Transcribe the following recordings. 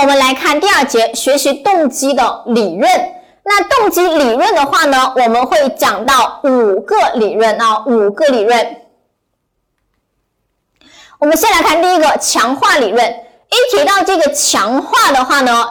我们来看第二节学习动机的理论。那动机理论的话呢，我们会讲到五个理论啊，五个理论。我们先来看第一个强化理论。一提到这个强化的话呢，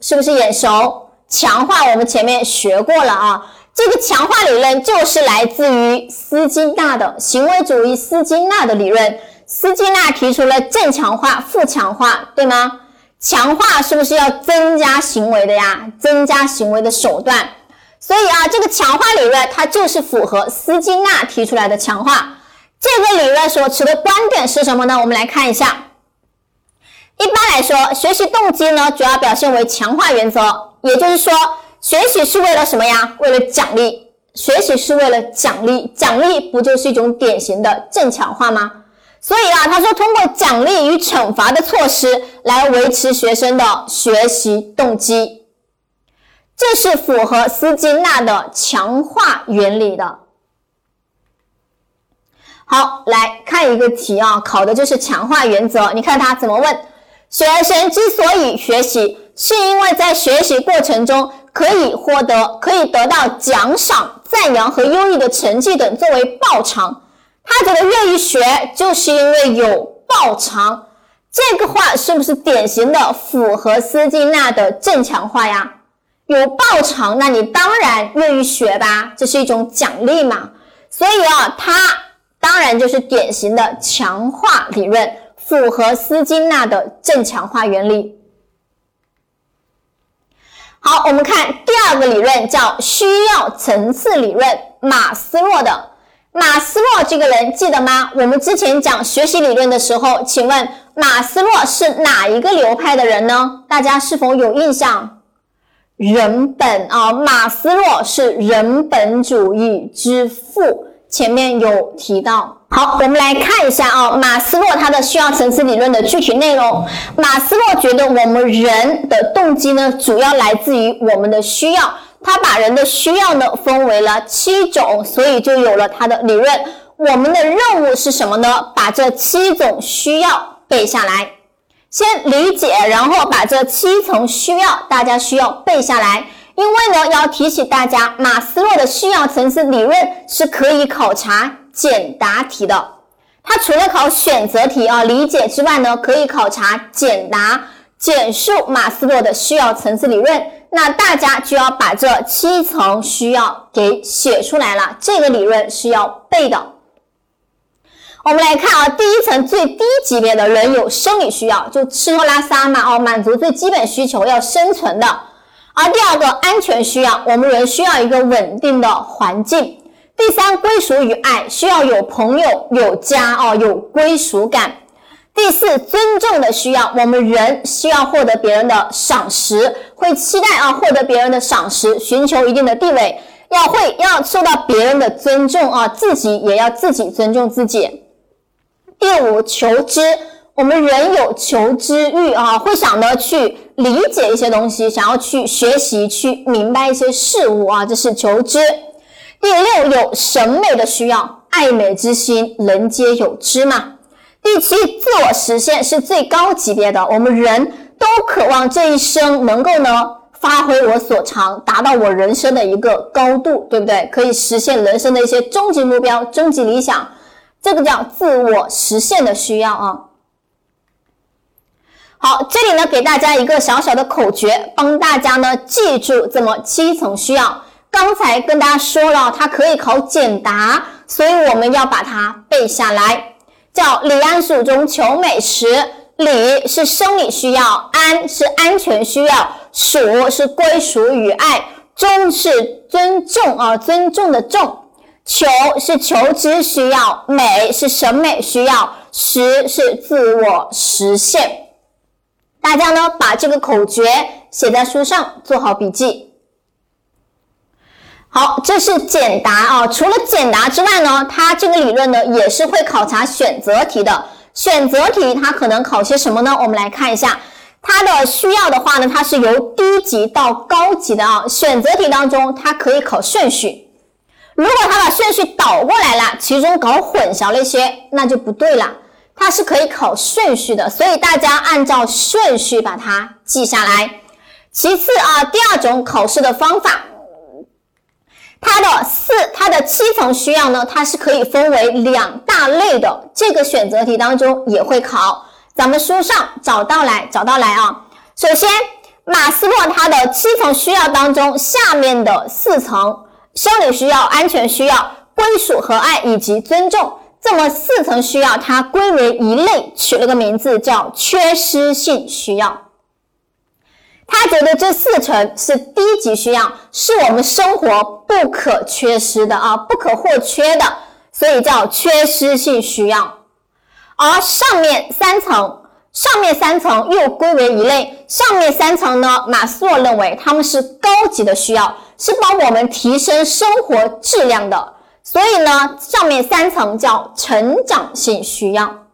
是不是眼熟？强化我们前面学过了啊。这个强化理论就是来自于斯金纳的行为主义斯金纳的理论。斯金纳提出了正强化、负强化，对吗？强化是不是要增加行为的呀？增加行为的手段。所以啊，这个强化理论它就是符合斯金纳提出来的强化。这个理论所持的观点是什么呢？我们来看一下。一般来说，学习动机呢主要表现为强化原则，也就是说。学习是为了什么呀？为了奖励。学习是为了奖励，奖励不就是一种典型的正强化吗？所以啊，他说通过奖励与惩罚的措施来维持学生的学习动机，这是符合斯金纳的强化原理的。好，来看一个题啊，考的就是强化原则。你看他怎么问？学生之所以学习，是因为在学习过程中。可以获得，可以得到奖赏、赞扬和优异的成绩等作为报偿。他觉得愿意学，就是因为有报偿。这个话是不是典型的符合斯金纳的正强化呀？有报偿，那你当然愿意学吧，这是一种奖励嘛。所以啊，它当然就是典型的强化理论，符合斯金纳的正强化原理。好，我们看第二个理论叫需要层次理论，马斯洛的。马斯洛这个人记得吗？我们之前讲学习理论的时候，请问马斯洛是哪一个流派的人呢？大家是否有印象？人本啊，马斯洛是人本主义之父。前面有提到，好，我们来看一下啊，马斯洛他的需要层次理论的具体内容。马斯洛觉得我们人的动机呢，主要来自于我们的需要，他把人的需要呢分为了七种，所以就有了他的理论。我们的任务是什么呢？把这七种需要背下来，先理解，然后把这七层需要，大家需要背下来。因为呢，要提醒大家，马斯洛的需要层次理论是可以考察简答题的。它除了考选择题啊理解之外呢，可以考察简答，简述马斯洛的需要层次理论。那大家就要把这七层需要给写出来了，这个理论是要背的。我们来看啊，第一层最低级别的人有生理需要，就吃喝拉撒嘛，哦，满足最基本需求，要生存的。而第二个安全需要，我们人需要一个稳定的环境。第三，归属与爱，需要有朋友、有家哦，有归属感。第四，尊重的需要，我们人需要获得别人的赏识，会期待啊获得别人的赏识，寻求一定的地位，要会要受到别人的尊重啊，自己也要自己尊重自己。第五，求知。我们人有求知欲啊，会想着去理解一些东西，想要去学习、去明白一些事物啊，这是求知。第六，有审美的需要，爱美之心，人皆有之嘛。第七，自我实现是最高级别的，我们人都渴望这一生能够呢发挥我所长，达到我人生的一个高度，对不对？可以实现人生的一些终极目标、终极理想，这个叫自我实现的需要啊。好，这里呢给大家一个小小的口诀，帮大家呢记住这么七层需要。刚才跟大家说了，它可以考简答，所以我们要把它背下来。叫李安蜀中求美食，李是生理需要，安是安全需要，蜀是归属与爱，忠是尊重啊，尊重的重，求是求知需要，美是审美需要，实是自我实现。大家呢，把这个口诀写在书上，做好笔记。好，这是简答啊。除了简答之外呢，它这个理论呢，也是会考察选择题的。选择题它可能考些什么呢？我们来看一下，它的需要的话呢，它是由低级到高级的啊。选择题当中，它可以考顺序。如果它把顺序倒过来了，其中搞混淆了一些，那就不对了。它是可以考顺序的，所以大家按照顺序把它记下来。其次啊，第二种考试的方法，它的四它的七层需要呢，它是可以分为两大类的。这个选择题当中也会考，咱们书上找到来找到来啊。首先，马斯洛他的七层需要当中，下面的四层生理需要、安全需要、归属和爱以及尊重。这么四层需要，它归为一类，取了个名字叫缺失性需要。他觉得这四层是低级需要，是我们生活不可缺失的啊，不可或缺的，所以叫缺失性需要。而上面三层，上面三层又归为一类，上面三层呢，马斯洛认为他们是高级的需要，是帮我们提升生活质量的。所以呢，上面三层叫成长性需要。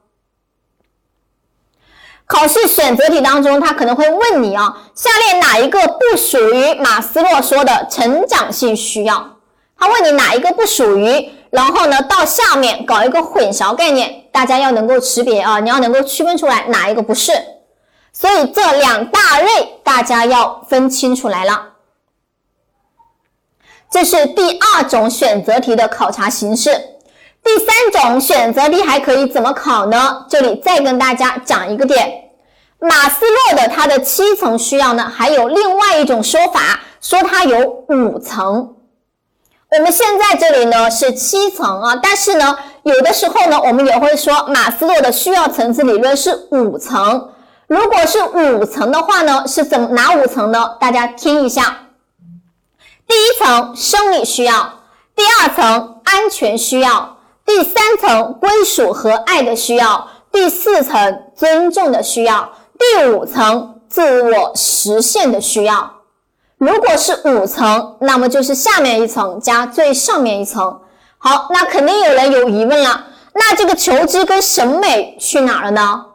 考试选择题当中，他可能会问你啊，下列哪一个不属于马斯洛说的成长性需要？他问你哪一个不属于，然后呢，到下面搞一个混淆概念，大家要能够识别啊，你要能够区分出来哪一个不是。所以这两大类大家要分清楚来了。这是第二种选择题的考察形式。第三种选择题还可以怎么考呢？这里再跟大家讲一个点，马斯洛的他的七层需要呢，还有另外一种说法，说它有五层。我们现在这里呢是七层啊，但是呢，有的时候呢，我们也会说马斯洛的需要层次理论是五层。如果是五层的话呢，是怎哪五层呢？大家听一下。第一层生理需要，第二层安全需要，第三层归属和爱的需要，第四层尊重的需要，第五层自我实现的需要。如果是五层，那么就是下面一层加最上面一层。好，那肯定有人有疑问了，那这个求知跟审美去哪了呢？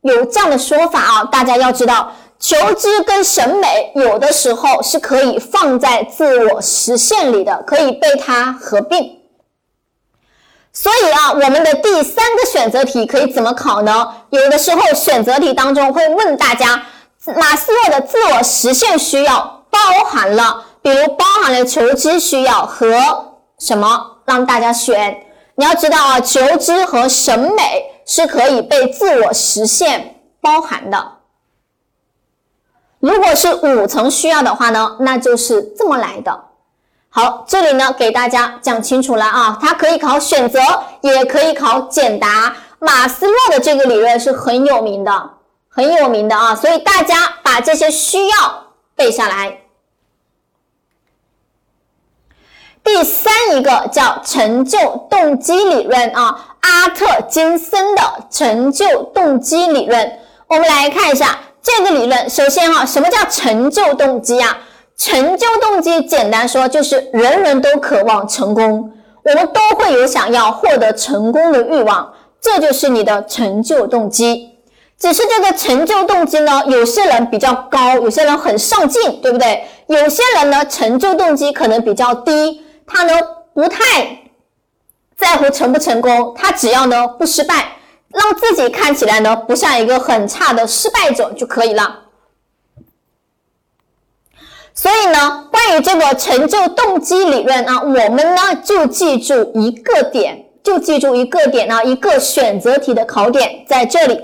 有这样的说法啊，大家要知道。求知跟审美有的时候是可以放在自我实现里的，可以被它合并。所以啊，我们的第三个选择题可以怎么考呢？有的时候选择题当中会问大家，马斯洛的自我实现需要包含了，比如包含了求知需要和什么？让大家选。你要知道啊，求知和审美是可以被自我实现包含的。如果是五层需要的话呢，那就是这么来的。好，这里呢给大家讲清楚了啊，它可以考选择，也可以考简答。马斯洛的这个理论是很有名的，很有名的啊，所以大家把这些需要背下来。第三一个叫成就动机理论啊，阿特金森的成就动机理论，我们来看一下。这个理论，首先啊，什么叫成就动机啊？成就动机简单说就是人人都渴望成功，我们都会有想要获得成功的欲望，这就是你的成就动机。只是这个成就动机呢，有些人比较高，有些人很上进，对不对？有些人呢，成就动机可能比较低，他呢不太在乎成不成功，他只要呢不失败。让自己看起来呢不像一个很差的失败者就可以了。所以呢，关于这个成就动机理论啊，我们呢就记住一个点，就记住一个点呢，一个选择题的考点在这里。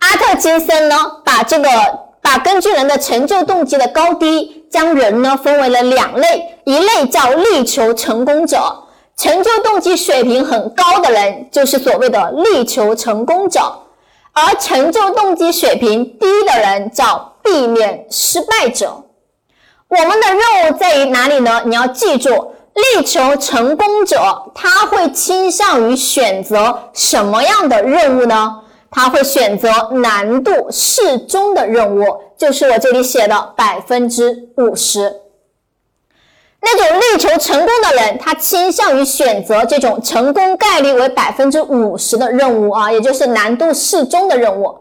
阿特金森呢，把这个把根据人的成就动机的高低，将人呢分为了两类，一类叫力求成功者。成就动机水平很高的人，就是所谓的力求成功者；而成就动机水平低的人，叫避免失败者。我们的任务在于哪里呢？你要记住，力求成功者他会倾向于选择什么样的任务呢？他会选择难度适中的任务，就是我这里写的百分之五十。那种力求成功的人，他倾向于选择这种成功概率为百分之五十的任务啊，也就是难度适中的任务。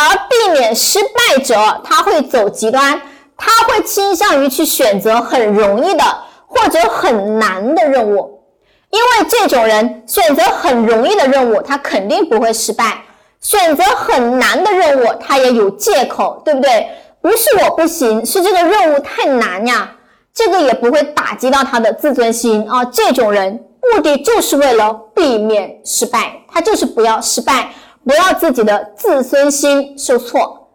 而避免失败者，他会走极端，他会倾向于去选择很容易的或者很难的任务。因为这种人选择很容易的任务，他肯定不会失败；选择很难的任务，他也有借口，对不对？不是我不行，是这个任务太难呀。这个也不会打击到他的自尊心啊。这种人目的就是为了避免失败，他就是不要失败，不要自己的自尊心受挫。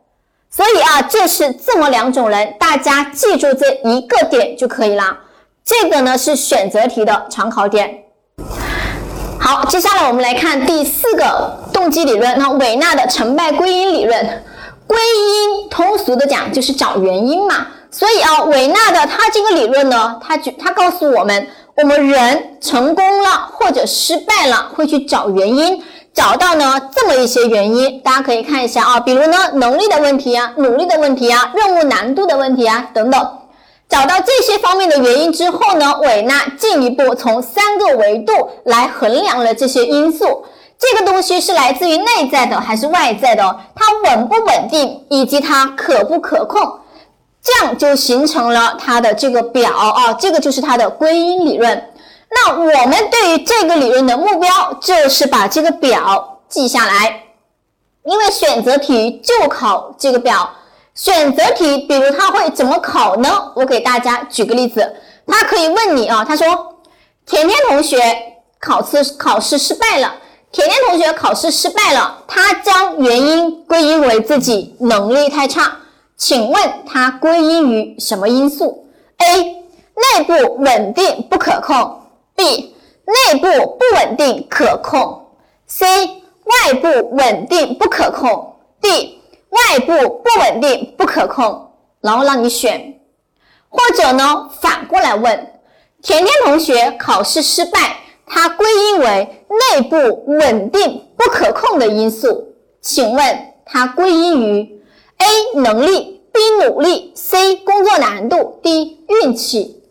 所以啊，这是这么两种人，大家记住这一个点就可以了。这个呢是选择题的常考点。好，接下来我们来看第四个动机理论，那韦纳的成败归因理论。归因通俗的讲就是找原因嘛。所以啊，韦纳的他这个理论呢，他就他告诉我们，我们人成功了或者失败了，会去找原因。找到呢这么一些原因，大家可以看一下啊，比如呢能力的问题啊，努力的问题啊，任务难度的问题啊等等。找到这些方面的原因之后呢，韦纳进一步从三个维度来衡量了这些因素。这个东西是来自于内在的还是外在的？它稳不稳定，以及它可不可控？这样就形成了它的这个表啊，这个就是它的归因理论。那我们对于这个理论的目标就是把这个表记下来，因为选择题就考这个表。选择题，比如他会怎么考呢？我给大家举个例子，他可以问你啊，他说：“甜甜同学考试考试失败了，甜甜同学考试失败了，他将原因归因为自己能力太差，请问他归因于什么因素？A. 内部稳定不可控。B 内部不稳定可控，C 外部稳定不可控，D 外部不稳定不可控，然后让你选，或者呢反过来问，甜甜同学考试失败，它归因为内部稳定不可控的因素，请问它归因于 A 能力，B 努力，C 工作难度，D 运气。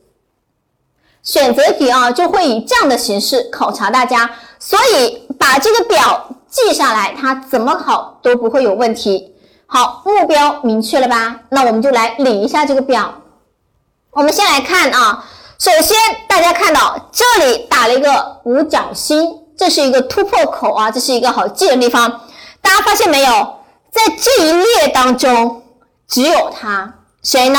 选择题啊，就会以这样的形式考察大家，所以把这个表记下来，它怎么考都不会有问题。好，目标明确了吧？那我们就来理一下这个表。我们先来看啊，首先大家看到这里打了一个五角星，这是一个突破口啊，这是一个好记的地方。大家发现没有，在这一列当中只有它，谁呢？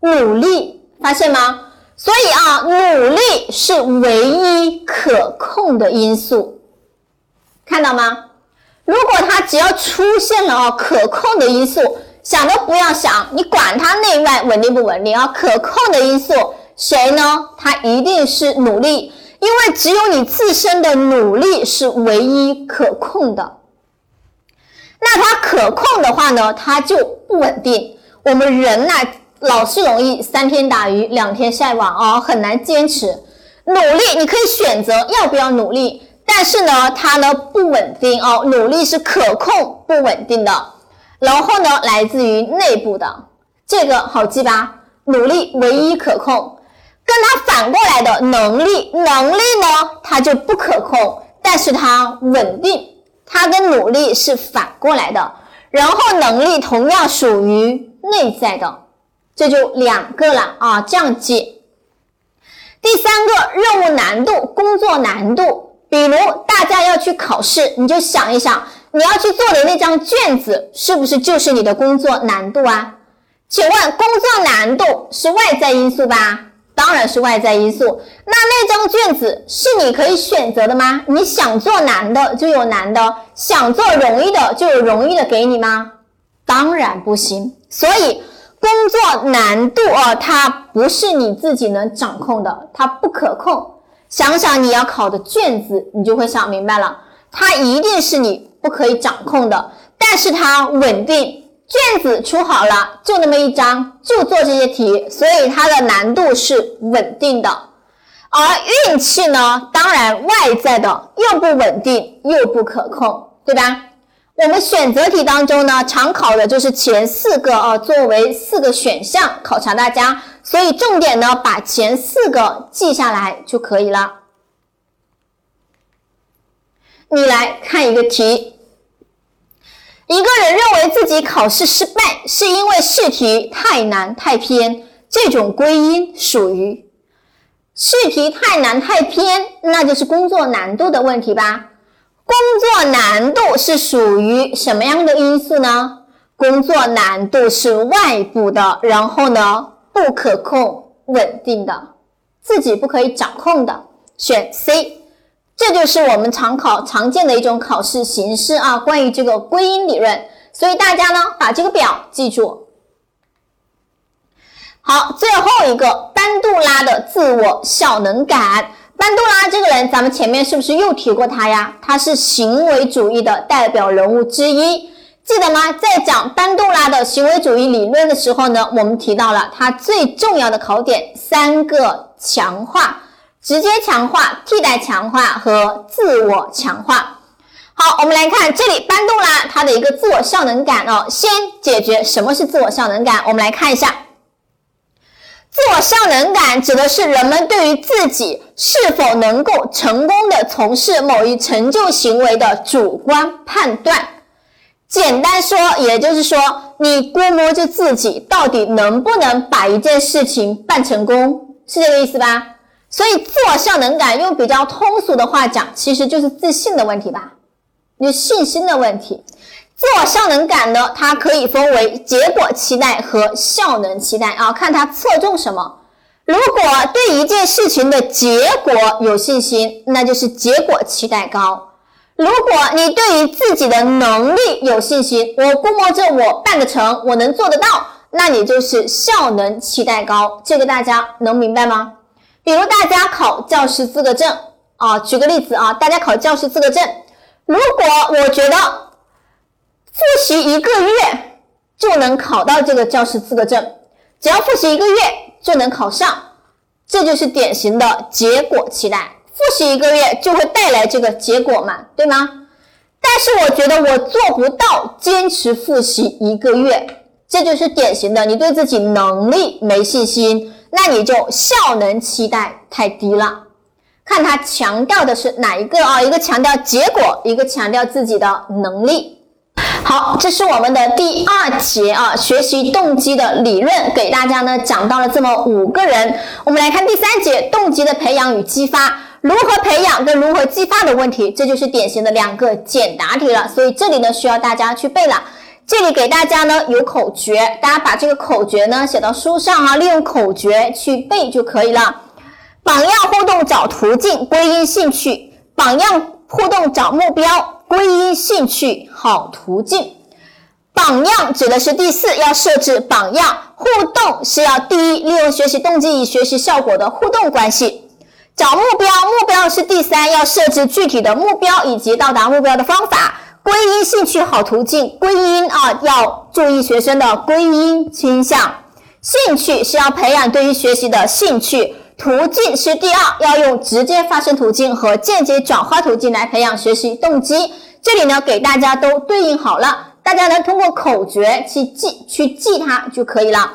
努力，发现吗？所以啊，努力是唯一可控的因素，看到吗？如果它只要出现了啊可控的因素，想都不要想，你管它内外稳定不稳定啊，可控的因素谁呢？它一定是努力，因为只有你自身的努力是唯一可控的。那它可控的话呢，它就不稳定。我们人呢？老是容易三天打鱼两天晒网啊，很难坚持。努力你可以选择要不要努力，但是呢，它呢不稳定哦。努力是可控不稳定的，然后呢，来自于内部的，这个好记吧？努力唯一可控，跟它反过来的能力，能力呢它就不可控，但是它稳定，它跟努力是反过来的。然后能力同样属于内在的。这就两个了啊，这样记。第三个任务难度、工作难度，比如大家要去考试，你就想一想，你要去做的那张卷子是不是就是你的工作难度啊？请问工作难度是外在因素吧？当然是外在因素。那那张卷子是你可以选择的吗？你想做难的就有难的，想做容易的就有容易的给你吗？当然不行。所以。工作难度哦，它不是你自己能掌控的，它不可控。想想你要考的卷子，你就会想明白了，它一定是你不可以掌控的，但是它稳定。卷子出好了，就那么一张，就做这些题，所以它的难度是稳定的。而运气呢，当然外在的，又不稳定又不可控，对吧？我们选择题当中呢，常考的就是前四个啊，作为四个选项考察大家，所以重点呢，把前四个记下来就可以了。你来看一个题，一个人认为自己考试失败是因为试题太难太偏，这种归因属于试题太难太偏，那就是工作难度的问题吧？工作难度是属于什么样的因素呢？工作难度是外部的，然后呢，不可控、稳定的，自己不可以掌控的，选 C。这就是我们常考常见的一种考试形式啊。关于这个归因理论，所以大家呢把这个表记住。好，最后一个班杜拉的自我效能感。班杜拉这个人，咱们前面是不是又提过他呀？他是行为主义的代表人物之一，记得吗？在讲班杜拉的行为主义理论的时候呢，我们提到了他最重要的考点三个强化：直接强化、替代强化和自我强化。好，我们来看这里班杜拉他的一个自我效能感哦。先解决什么是自我效能感，我们来看一下。自我效能感指的是人们对于自己是否能够成功的从事某一成就行为的主观判断。简单说，也就是说，你估摸着自己到底能不能把一件事情办成功，是这个意思吧？所以，自我效能感用比较通俗的话讲，其实就是自信的问题吧，你信心的问题。自我效能感呢，它可以分为结果期待和效能期待啊，看它侧重什么。如果对一件事情的结果有信心，那就是结果期待高；如果你对于自己的能力有信心，我估摸着我办得成，我能做得到，那你就是效能期待高。这个大家能明白吗？比如大家考教师资格证啊，举个例子啊，大家考教师资格证，如果我觉得。复习一个月就能考到这个教师资格证，只要复习一个月就能考上，这就是典型的结果期待。复习一个月就会带来这个结果嘛，对吗？但是我觉得我做不到坚持复习一个月，这就是典型的你对自己能力没信心，那你就效能期待太低了。看他强调的是哪一个啊？一个强调结果，一个强调自己的能力。好，这是我们的第二节啊，学习动机的理论，给大家呢讲到了这么五个人。我们来看第三节，动机的培养与激发，如何培养跟如何激发的问题，这就是典型的两个简答题了。所以这里呢需要大家去背了。这里给大家呢有口诀，大家把这个口诀呢写到书上啊，利用口诀去背就可以了。榜样互动找途径，归因兴趣，榜样互动找目标。归因兴趣好途径，榜样指的是第四，要设置榜样。互动是要第一，利用学习动机与学习效果的互动关系。找目标，目标是第三，要设置具体的目标以及到达目标的方法。归因兴趣好途径，归因啊要注意学生的归因倾向。兴趣是要培养对于学习的兴趣。途径是第二，要用直接发生途径和间接转化途径来培养学习动机。这里呢，给大家都对应好了，大家呢通过口诀去记，去记它就可以了。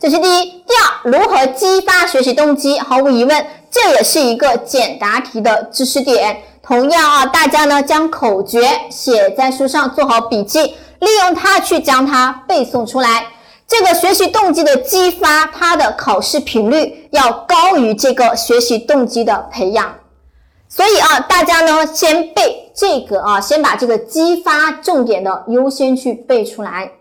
这是第一。第二，如何激发学习动机？毫无疑问，这也是一个简答题的知识点。同样啊，大家呢将口诀写在书上，做好笔记，利用它去将它背诵出来。这个学习动机的激发，它的考试频率要高于这个学习动机的培养，所以啊，大家呢先背这个啊，先把这个激发重点的优先去背出来。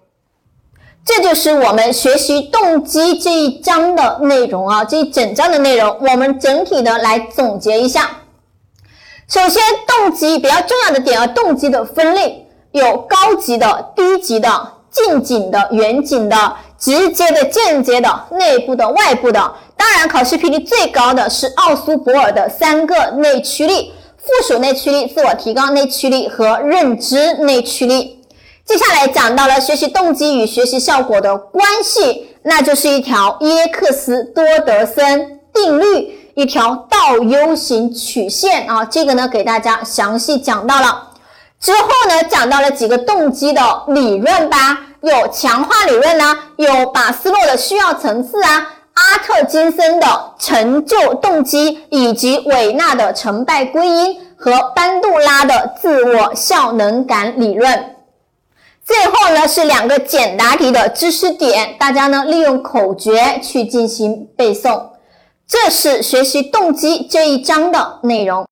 这就是我们学习动机这一章的内容啊，这一整章的内容，我们整体的来总结一下。首先，动机比较重要的点啊，动机的分类有高级的、低级的。近景的、远景的、直接的、间接的、内部的、外部的。当然，考试频率最高的是奥苏博尔的三个内驱力：附属内驱力、自我提高内驱力和认知内驱力。接下来讲到了学习动机与学习效果的关系，那就是一条耶克斯多德森定律，一条倒 U 型曲线啊。这个呢，给大家详细讲到了。之后呢，讲到了几个动机的理论吧，有强化理论呢，有马斯洛的需要层次啊，阿特金森的成就动机，以及韦纳的成败归因和班杜拉的自我效能感理论。最后呢，是两个简答题的知识点，大家呢利用口诀去进行背诵。这是学习动机这一章的内容。